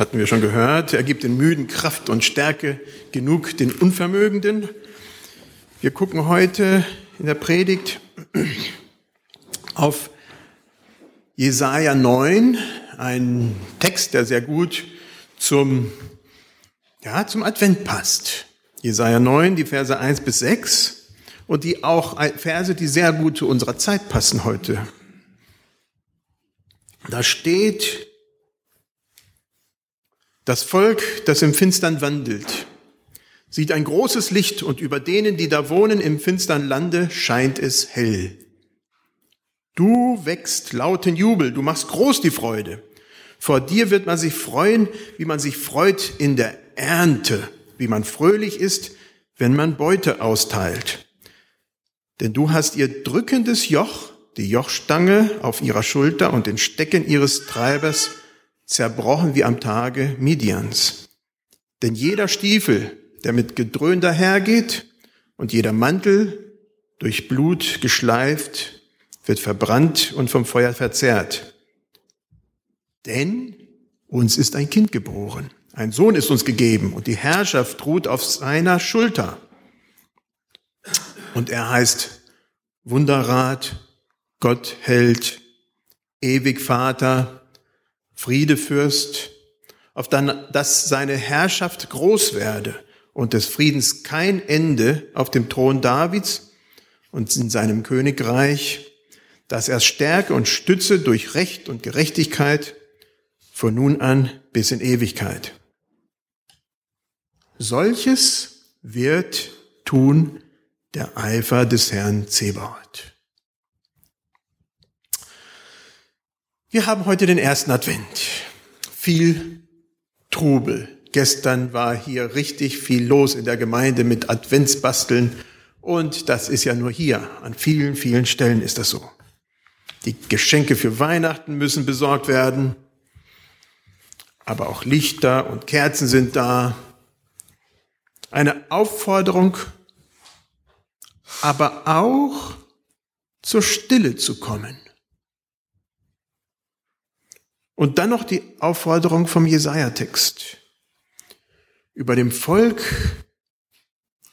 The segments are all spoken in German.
hatten wir schon gehört. Er gibt den Müden Kraft und Stärke genug den Unvermögenden. Wir gucken heute in der Predigt auf Jesaja 9, ein Text, der sehr gut zum, ja, zum Advent passt. Jesaja 9, die Verse 1 bis 6 und die auch Verse, die sehr gut zu unserer Zeit passen heute. Da steht, das Volk, das im Finstern wandelt, sieht ein großes Licht und über denen, die da wohnen im finstern Lande, scheint es hell. Du wächst lauten Jubel, du machst groß die Freude. Vor dir wird man sich freuen, wie man sich freut in der Ernte, wie man fröhlich ist, wenn man Beute austeilt. Denn du hast ihr drückendes Joch, die Jochstange auf ihrer Schulter und den Stecken ihres Treibers zerbrochen wie am Tage Midians. Denn jeder Stiefel, der mit Gedröhn dahergeht und jeder Mantel durch Blut geschleift, wird verbrannt und vom Feuer verzehrt. Denn uns ist ein Kind geboren, ein Sohn ist uns gegeben und die Herrschaft ruht auf seiner Schulter. Und er heißt Wunderrat, Gott hält, ewig Vater, Friedefürst, auf dann, dass seine Herrschaft groß werde und des Friedens kein Ende auf dem Thron Davids und in seinem Königreich, dass er stärke und stütze durch Recht und Gerechtigkeit von nun an bis in Ewigkeit. Solches wird tun der Eifer des Herrn Zebaoth. Wir haben heute den ersten Advent. Viel Trubel. Gestern war hier richtig viel los in der Gemeinde mit Adventsbasteln. Und das ist ja nur hier. An vielen, vielen Stellen ist das so. Die Geschenke für Weihnachten müssen besorgt werden. Aber auch Lichter und Kerzen sind da. Eine Aufforderung, aber auch zur Stille zu kommen. Und dann noch die Aufforderung vom Jesaja-Text über dem Volk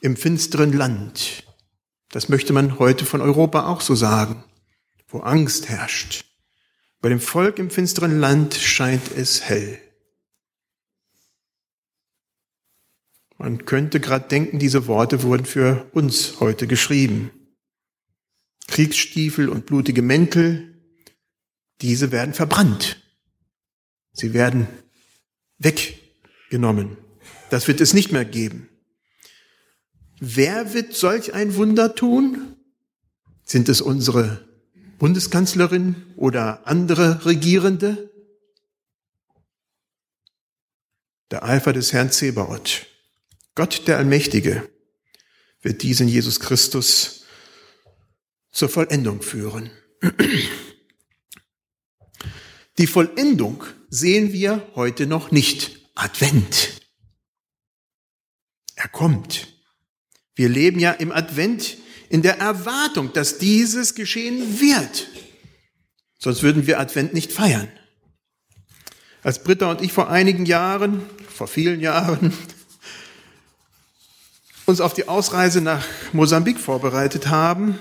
im finsteren Land. Das möchte man heute von Europa auch so sagen, wo Angst herrscht. Bei dem Volk im finsteren Land scheint es hell. Man könnte gerade denken, diese Worte wurden für uns heute geschrieben. Kriegsstiefel und blutige Mäntel, diese werden verbrannt. Sie werden weggenommen. Das wird es nicht mehr geben. Wer wird solch ein Wunder tun? Sind es unsere Bundeskanzlerin oder andere Regierende? Der Eifer des Herrn Zebaoth, Gott der Allmächtige, wird diesen Jesus Christus zur Vollendung führen. Die Vollendung sehen wir heute noch nicht. Advent. Er kommt. Wir leben ja im Advent in der Erwartung, dass dieses geschehen wird. Sonst würden wir Advent nicht feiern. Als Britta und ich vor einigen Jahren, vor vielen Jahren, uns auf die Ausreise nach Mosambik vorbereitet haben,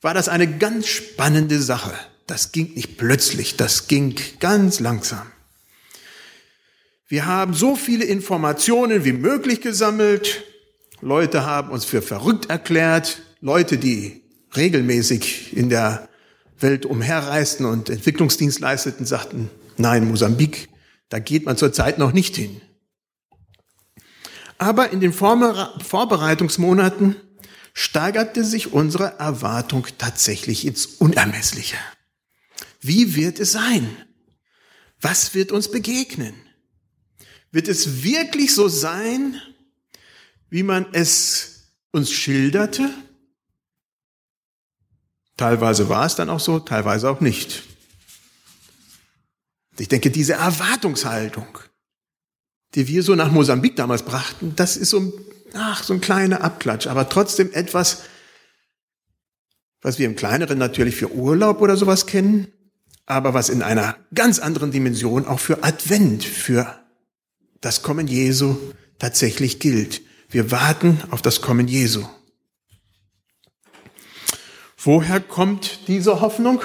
war das eine ganz spannende Sache. Das ging nicht plötzlich, das ging ganz langsam. Wir haben so viele Informationen wie möglich gesammelt. Leute haben uns für verrückt erklärt. Leute, die regelmäßig in der Welt umherreisten und Entwicklungsdienst leisteten, sagten, nein, Mosambik, da geht man zurzeit noch nicht hin. Aber in den Vorbereitungsmonaten steigerte sich unsere Erwartung tatsächlich ins Unermessliche. Wie wird es sein? Was wird uns begegnen? Wird es wirklich so sein, wie man es uns schilderte? Teilweise war es dann auch so, teilweise auch nicht. Ich denke, diese Erwartungshaltung, die wir so nach Mosambik damals brachten, das ist so, ach, so ein kleiner Abklatsch, aber trotzdem etwas, was wir im Kleineren natürlich für Urlaub oder sowas kennen, aber was in einer ganz anderen Dimension auch für Advent, für das Kommen Jesu tatsächlich gilt. Wir warten auf das Kommen Jesu. Woher kommt diese Hoffnung?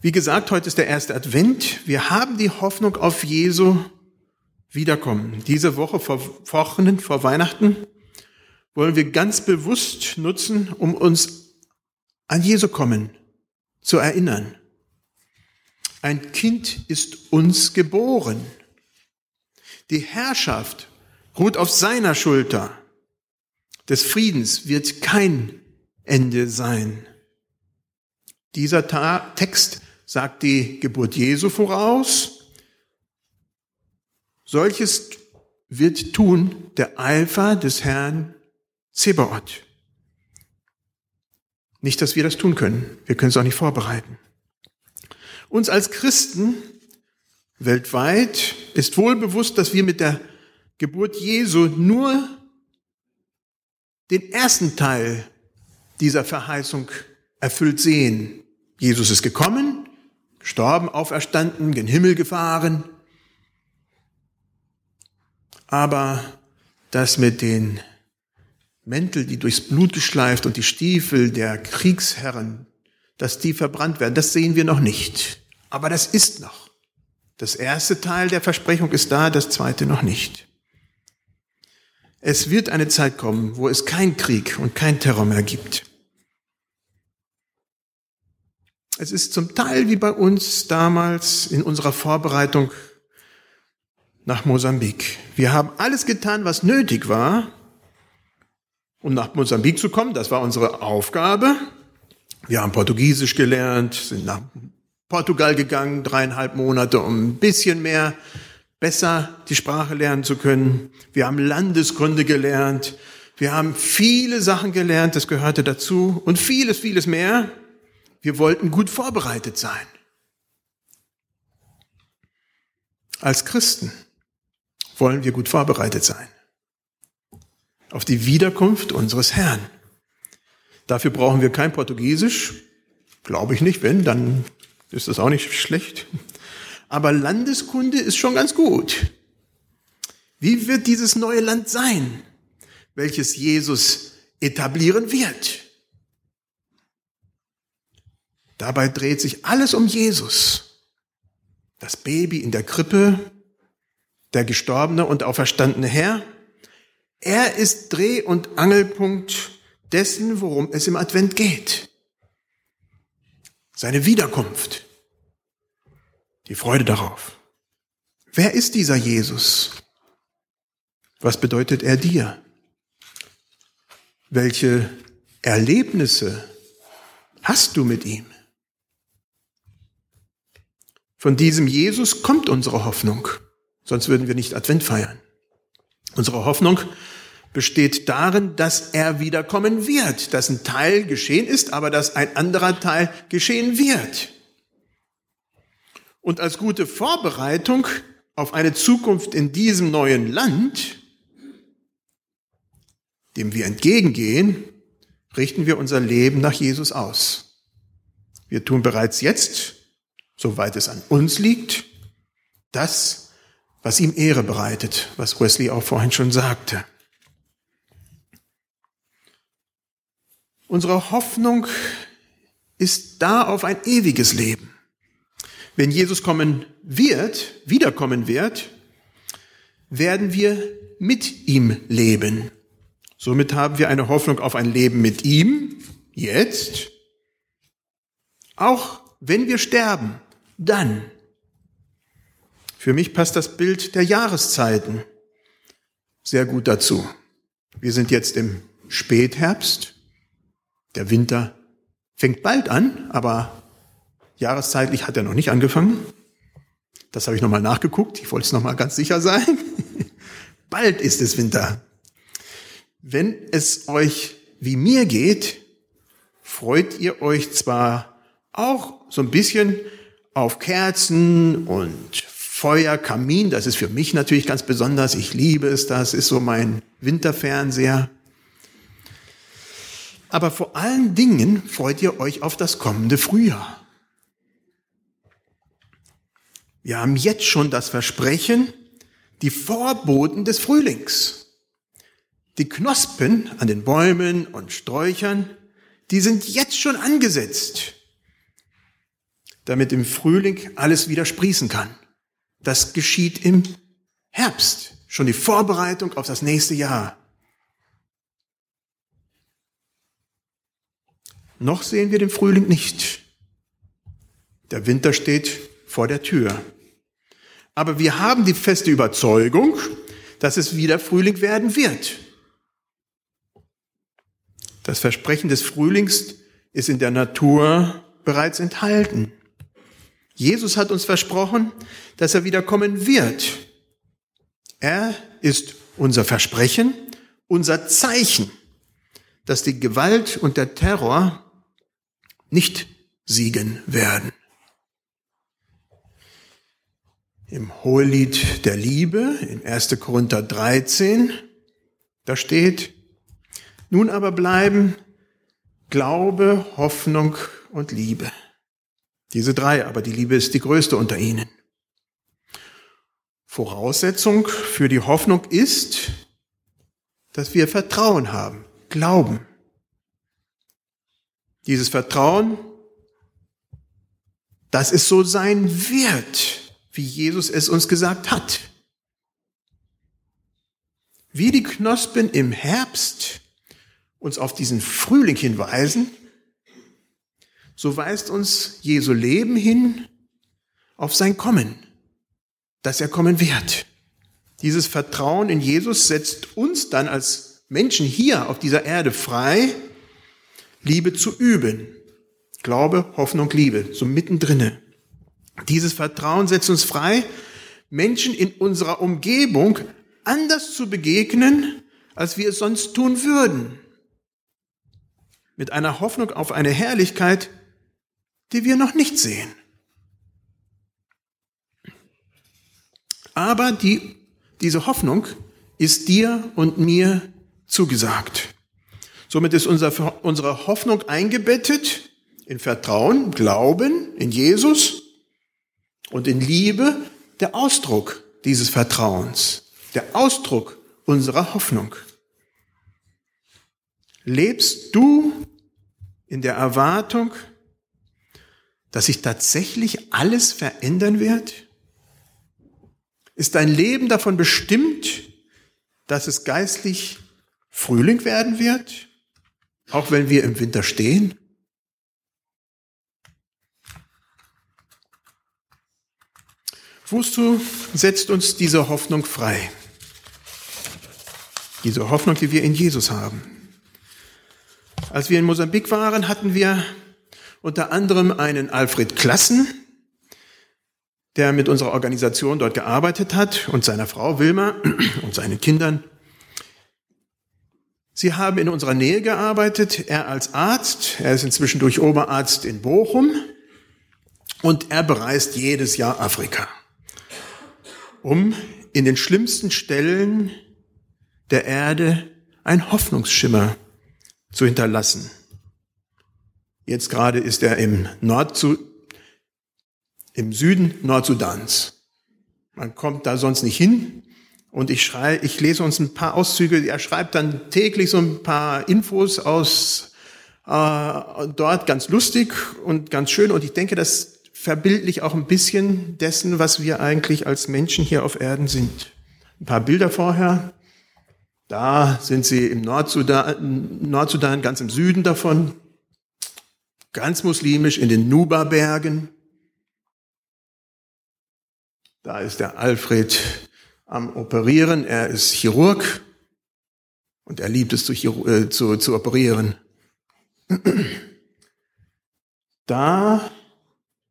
Wie gesagt, heute ist der erste Advent. Wir haben die Hoffnung auf Jesu Wiederkommen. Diese Woche vor Wochen, vor Weihnachten, wollen wir ganz bewusst nutzen, um uns an Jesu Kommen zu erinnern. Ein Kind ist uns geboren. Die Herrschaft ruht auf seiner Schulter. Des Friedens wird kein Ende sein. Dieser Text sagt die Geburt Jesu voraus. Solches wird tun der Eifer des Herrn Zebaoth. Nicht, dass wir das tun können. Wir können es auch nicht vorbereiten. Uns als Christen weltweit ist wohl bewusst, dass wir mit der Geburt Jesu nur den ersten Teil dieser Verheißung erfüllt sehen. Jesus ist gekommen, gestorben, auferstanden, gen Himmel gefahren. Aber das mit den Mäntel, die durchs Blut geschleift und die Stiefel der Kriegsherren, dass die verbrannt werden, das sehen wir noch nicht. Aber das ist noch. Das erste Teil der Versprechung ist da, das zweite noch nicht. Es wird eine Zeit kommen, wo es kein Krieg und kein Terror mehr gibt. Es ist zum Teil wie bei uns damals in unserer Vorbereitung nach Mosambik. Wir haben alles getan, was nötig war, um nach Mosambik zu kommen. Das war unsere Aufgabe. Wir haben Portugiesisch gelernt, sind nach Portugal gegangen, dreieinhalb Monate, um ein bisschen mehr besser die Sprache lernen zu können. Wir haben Landeskunde gelernt. Wir haben viele Sachen gelernt, das gehörte dazu und vieles, vieles mehr. Wir wollten gut vorbereitet sein. Als Christen wollen wir gut vorbereitet sein auf die Wiederkunft unseres Herrn. Dafür brauchen wir kein Portugiesisch, glaube ich nicht. Wenn, dann ist das auch nicht schlecht. Aber Landeskunde ist schon ganz gut. Wie wird dieses neue Land sein, welches Jesus etablieren wird? Dabei dreht sich alles um Jesus. Das Baby in der Krippe, der gestorbene und auferstandene Herr. Er ist Dreh- und Angelpunkt dessen, worum es im Advent geht. Seine Wiederkunft. Die Freude darauf. Wer ist dieser Jesus? Was bedeutet er dir? Welche Erlebnisse hast du mit ihm? Von diesem Jesus kommt unsere Hoffnung, sonst würden wir nicht Advent feiern. Unsere Hoffnung besteht darin, dass er wiederkommen wird, dass ein Teil geschehen ist, aber dass ein anderer Teil geschehen wird. Und als gute Vorbereitung auf eine Zukunft in diesem neuen Land, dem wir entgegengehen, richten wir unser Leben nach Jesus aus. Wir tun bereits jetzt soweit es an uns liegt, das, was ihm Ehre bereitet, was Wesley auch vorhin schon sagte. Unsere Hoffnung ist da auf ein ewiges Leben. Wenn Jesus kommen wird, wiederkommen wird, werden wir mit ihm leben. Somit haben wir eine Hoffnung auf ein Leben mit ihm, jetzt, auch wenn wir sterben, dann. Für mich passt das Bild der Jahreszeiten sehr gut dazu. Wir sind jetzt im Spätherbst. Der Winter fängt bald an, aber jahreszeitlich hat er noch nicht angefangen. Das habe ich nochmal nachgeguckt. Ich wollte es nochmal ganz sicher sein. bald ist es Winter. Wenn es euch wie mir geht, freut ihr euch zwar auch so ein bisschen auf Kerzen und Feuer, Kamin. Das ist für mich natürlich ganz besonders. Ich liebe es. Das ist so mein Winterfernseher. Aber vor allen Dingen freut ihr euch auf das kommende Frühjahr. Wir haben jetzt schon das Versprechen, die Vorboten des Frühlings. Die Knospen an den Bäumen und Sträuchern, die sind jetzt schon angesetzt, damit im Frühling alles wieder sprießen kann. Das geschieht im Herbst, schon die Vorbereitung auf das nächste Jahr. Noch sehen wir den Frühling nicht. Der Winter steht vor der Tür. Aber wir haben die feste Überzeugung, dass es wieder Frühling werden wird. Das Versprechen des Frühlings ist in der Natur bereits enthalten. Jesus hat uns versprochen, dass er wiederkommen wird. Er ist unser Versprechen, unser Zeichen, dass die Gewalt und der Terror nicht siegen werden. Im Hohelied der Liebe in 1. Korinther 13, da steht, nun aber bleiben Glaube, Hoffnung und Liebe. Diese drei, aber die Liebe ist die größte unter ihnen. Voraussetzung für die Hoffnung ist, dass wir Vertrauen haben, Glauben. Dieses Vertrauen, dass es so sein wird, wie Jesus es uns gesagt hat. Wie die Knospen im Herbst uns auf diesen Frühling hinweisen, so weist uns Jesu Leben hin auf sein Kommen, dass er kommen wird. Dieses Vertrauen in Jesus setzt uns dann als Menschen hier auf dieser Erde frei, Liebe zu üben. Glaube, Hoffnung, Liebe, so mittendrinne. Dieses Vertrauen setzt uns frei, Menschen in unserer Umgebung anders zu begegnen, als wir es sonst tun würden. Mit einer Hoffnung auf eine Herrlichkeit, die wir noch nicht sehen. Aber die, diese Hoffnung ist dir und mir zugesagt. Somit ist unser, unsere Hoffnung eingebettet in Vertrauen, Glauben in Jesus und in Liebe der Ausdruck dieses Vertrauens, der Ausdruck unserer Hoffnung. Lebst du in der Erwartung, dass sich tatsächlich alles verändern wird? Ist dein Leben davon bestimmt, dass es geistlich Frühling werden wird, auch wenn wir im Winter stehen? Wozu setzt uns diese Hoffnung frei? Diese Hoffnung, die wir in Jesus haben. Als wir in Mosambik waren, hatten wir unter anderem einen Alfred Klassen, der mit unserer Organisation dort gearbeitet hat und seiner Frau Wilma und seinen Kindern. Sie haben in unserer Nähe gearbeitet, er als Arzt, er ist inzwischen durch Oberarzt in Bochum und er bereist jedes Jahr Afrika um in den schlimmsten Stellen der Erde ein Hoffnungsschimmer zu hinterlassen. Jetzt gerade ist er im, Nordsu im Süden Nordsudans. Man kommt da sonst nicht hin. Und ich, schrei, ich lese uns ein paar Auszüge. Er schreibt dann täglich so ein paar Infos aus äh, dort, ganz lustig und ganz schön. Und ich denke, das verbildlich auch ein bisschen dessen, was wir eigentlich als Menschen hier auf Erden sind. Ein paar Bilder vorher. Da sind sie im Nordsudan, Nordsudan ganz im Süden davon, ganz muslimisch in den Nuba-Bergen. Da ist der Alfred am Operieren. Er ist Chirurg und er liebt es zu, äh, zu, zu operieren. Da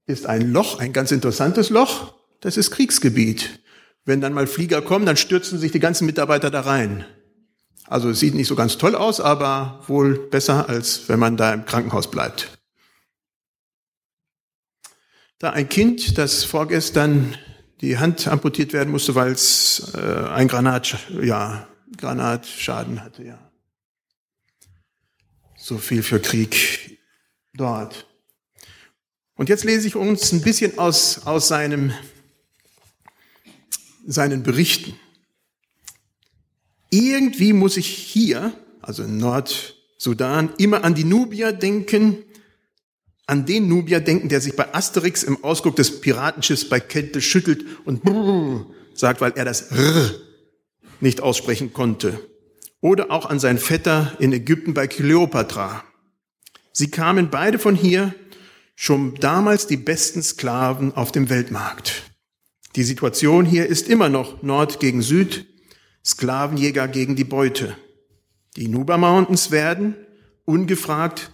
ist ein Loch, ein ganz interessantes Loch. Das ist Kriegsgebiet. Wenn dann mal Flieger kommen, dann stürzen sich die ganzen Mitarbeiter da rein. Also es sieht nicht so ganz toll aus, aber wohl besser, als wenn man da im Krankenhaus bleibt. Da ein Kind, das vorgestern die Hand amputiert werden musste, weil es äh, ein Granat, ja, Granatschaden hatte, ja. So viel für Krieg dort. Und jetzt lese ich uns ein bisschen aus, aus seinem seinen Berichten. Irgendwie muss ich hier, also in Nordsudan, immer an die Nubier denken, an den Nubier denken, der sich bei Asterix im Ausguck des Piratenschiffs bei Kälte schüttelt und sagt, weil er das R nicht aussprechen konnte. Oder auch an seinen Vetter in Ägypten bei Kleopatra. Sie kamen beide von hier, schon damals die besten Sklaven auf dem Weltmarkt. Die Situation hier ist immer noch Nord gegen Süd, Sklavenjäger gegen die Beute. Die Nuba Mountains werden, ungefragt,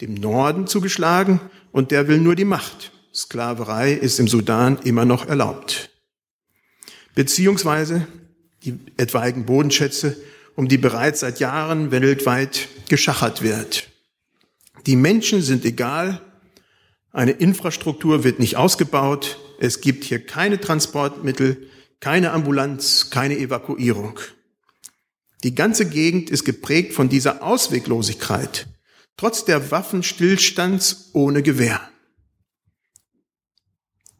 dem Norden zugeschlagen und der will nur die Macht. Sklaverei ist im Sudan immer noch erlaubt. Beziehungsweise die etwaigen Bodenschätze, um die bereits seit Jahren weltweit geschachert wird. Die Menschen sind egal, eine Infrastruktur wird nicht ausgebaut, es gibt hier keine Transportmittel, keine Ambulanz, keine Evakuierung. Die ganze Gegend ist geprägt von dieser Ausweglosigkeit, trotz der Waffenstillstands ohne Gewehr.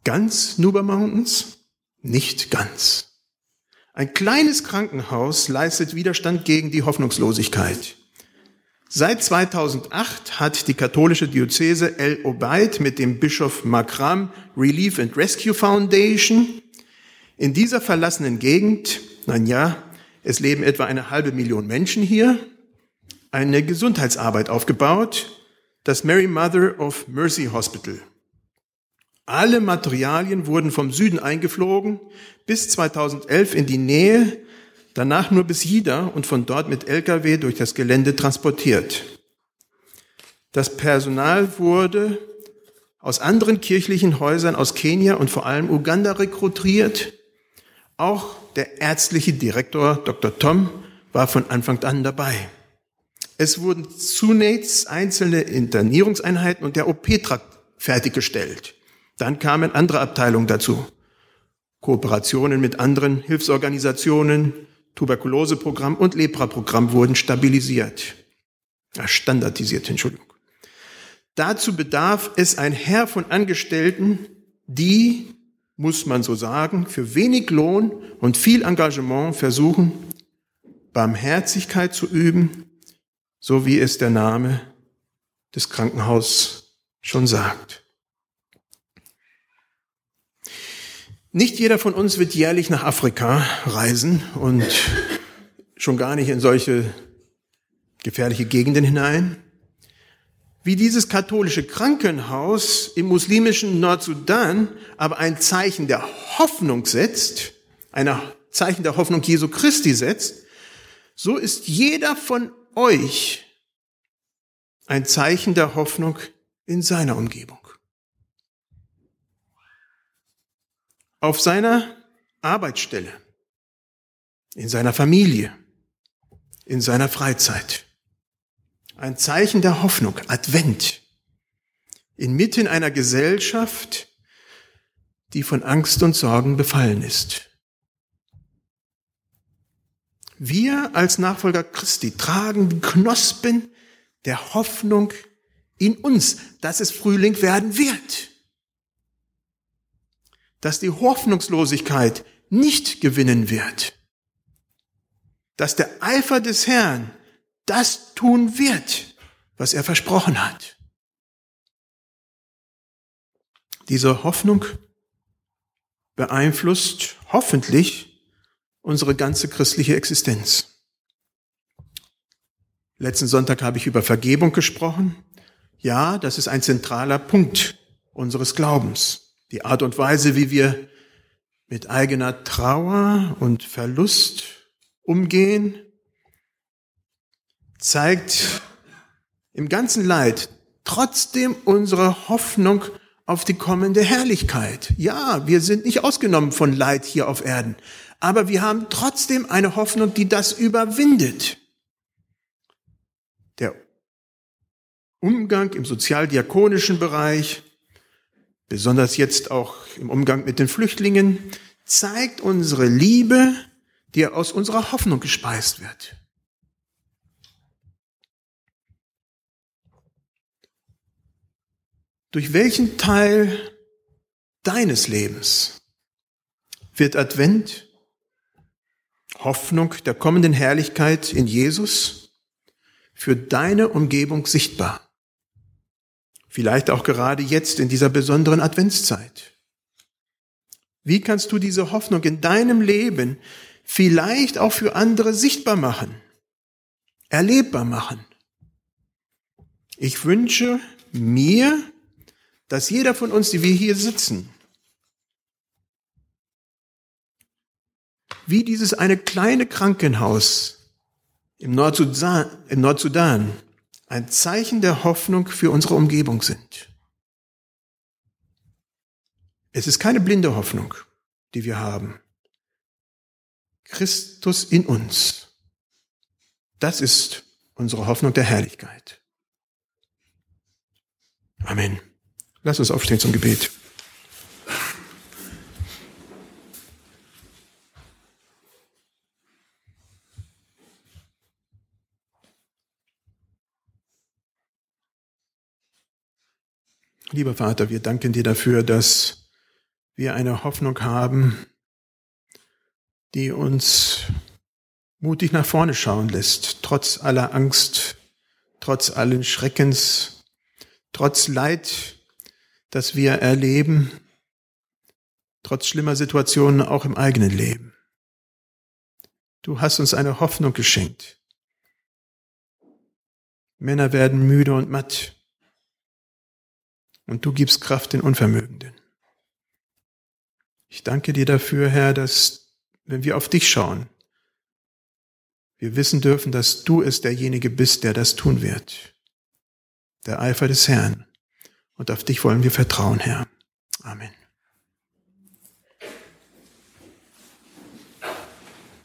Ganz Nuba Mountains? Nicht ganz. Ein kleines Krankenhaus leistet Widerstand gegen die Hoffnungslosigkeit. Seit 2008 hat die katholische Diözese El Obeid mit dem Bischof Makram Relief and Rescue Foundation in dieser verlassenen Gegend, nein ja, es leben etwa eine halbe Million Menschen hier, eine Gesundheitsarbeit aufgebaut, das Mary Mother of Mercy Hospital. Alle Materialien wurden vom Süden eingeflogen, bis 2011 in die Nähe, danach nur bis Jida und von dort mit Lkw durch das Gelände transportiert. Das Personal wurde aus anderen kirchlichen Häusern aus Kenia und vor allem Uganda rekrutiert. Auch der ärztliche Direktor Dr. Tom war von Anfang an dabei. Es wurden zunächst einzelne Internierungseinheiten und der OP-Trakt fertiggestellt. Dann kamen andere Abteilungen dazu. Kooperationen mit anderen Hilfsorganisationen, Tuberkuloseprogramm und Lepra-Programm wurden stabilisiert. Ja, standardisiert, Entschuldigung. Dazu bedarf es ein Herr von Angestellten, die, muss man so sagen, für wenig Lohn und viel Engagement versuchen, Barmherzigkeit zu üben, so wie es der Name des Krankenhauses schon sagt. Nicht jeder von uns wird jährlich nach Afrika reisen und schon gar nicht in solche gefährliche Gegenden hinein. Wie dieses katholische Krankenhaus im muslimischen Nordsudan aber ein Zeichen der Hoffnung setzt, ein Zeichen der Hoffnung Jesu Christi setzt, so ist jeder von euch ein Zeichen der Hoffnung in seiner Umgebung. auf seiner Arbeitsstelle, in seiner Familie, in seiner Freizeit. Ein Zeichen der Hoffnung, Advent, inmitten einer Gesellschaft, die von Angst und Sorgen befallen ist. Wir als Nachfolger Christi tragen die Knospen der Hoffnung in uns, dass es Frühling werden wird dass die Hoffnungslosigkeit nicht gewinnen wird. Dass der Eifer des Herrn das tun wird, was er versprochen hat. Diese Hoffnung beeinflusst hoffentlich unsere ganze christliche Existenz. Letzten Sonntag habe ich über Vergebung gesprochen. Ja, das ist ein zentraler Punkt unseres Glaubens. Die Art und Weise, wie wir mit eigener Trauer und Verlust umgehen, zeigt im ganzen Leid trotzdem unsere Hoffnung auf die kommende Herrlichkeit. Ja, wir sind nicht ausgenommen von Leid hier auf Erden, aber wir haben trotzdem eine Hoffnung, die das überwindet. Der Umgang im sozialdiakonischen Bereich, besonders jetzt auch im Umgang mit den Flüchtlingen, zeigt unsere Liebe, die aus unserer Hoffnung gespeist wird. Durch welchen Teil deines Lebens wird Advent Hoffnung der kommenden Herrlichkeit in Jesus für deine Umgebung sichtbar. Vielleicht auch gerade jetzt in dieser besonderen Adventszeit. Wie kannst du diese Hoffnung in deinem Leben vielleicht auch für andere sichtbar machen, erlebbar machen? Ich wünsche mir, dass jeder von uns, die wir hier sitzen, wie dieses eine kleine Krankenhaus im Nordsudan, im Nordsudan ein Zeichen der Hoffnung für unsere Umgebung sind. Es ist keine blinde Hoffnung, die wir haben. Christus in uns. Das ist unsere Hoffnung der Herrlichkeit. Amen. Lass uns aufstehen zum Gebet. Lieber Vater, wir danken dir dafür, dass wir eine Hoffnung haben, die uns mutig nach vorne schauen lässt, trotz aller Angst, trotz allen Schreckens, trotz Leid, das wir erleben, trotz schlimmer Situationen auch im eigenen Leben. Du hast uns eine Hoffnung geschenkt. Männer werden müde und matt und du gibst Kraft den Unvermögenden. Ich danke dir dafür, Herr, dass, wenn wir auf dich schauen, wir wissen dürfen, dass du es derjenige bist, der das tun wird. Der Eifer des Herrn. Und auf dich wollen wir vertrauen, Herr. Amen.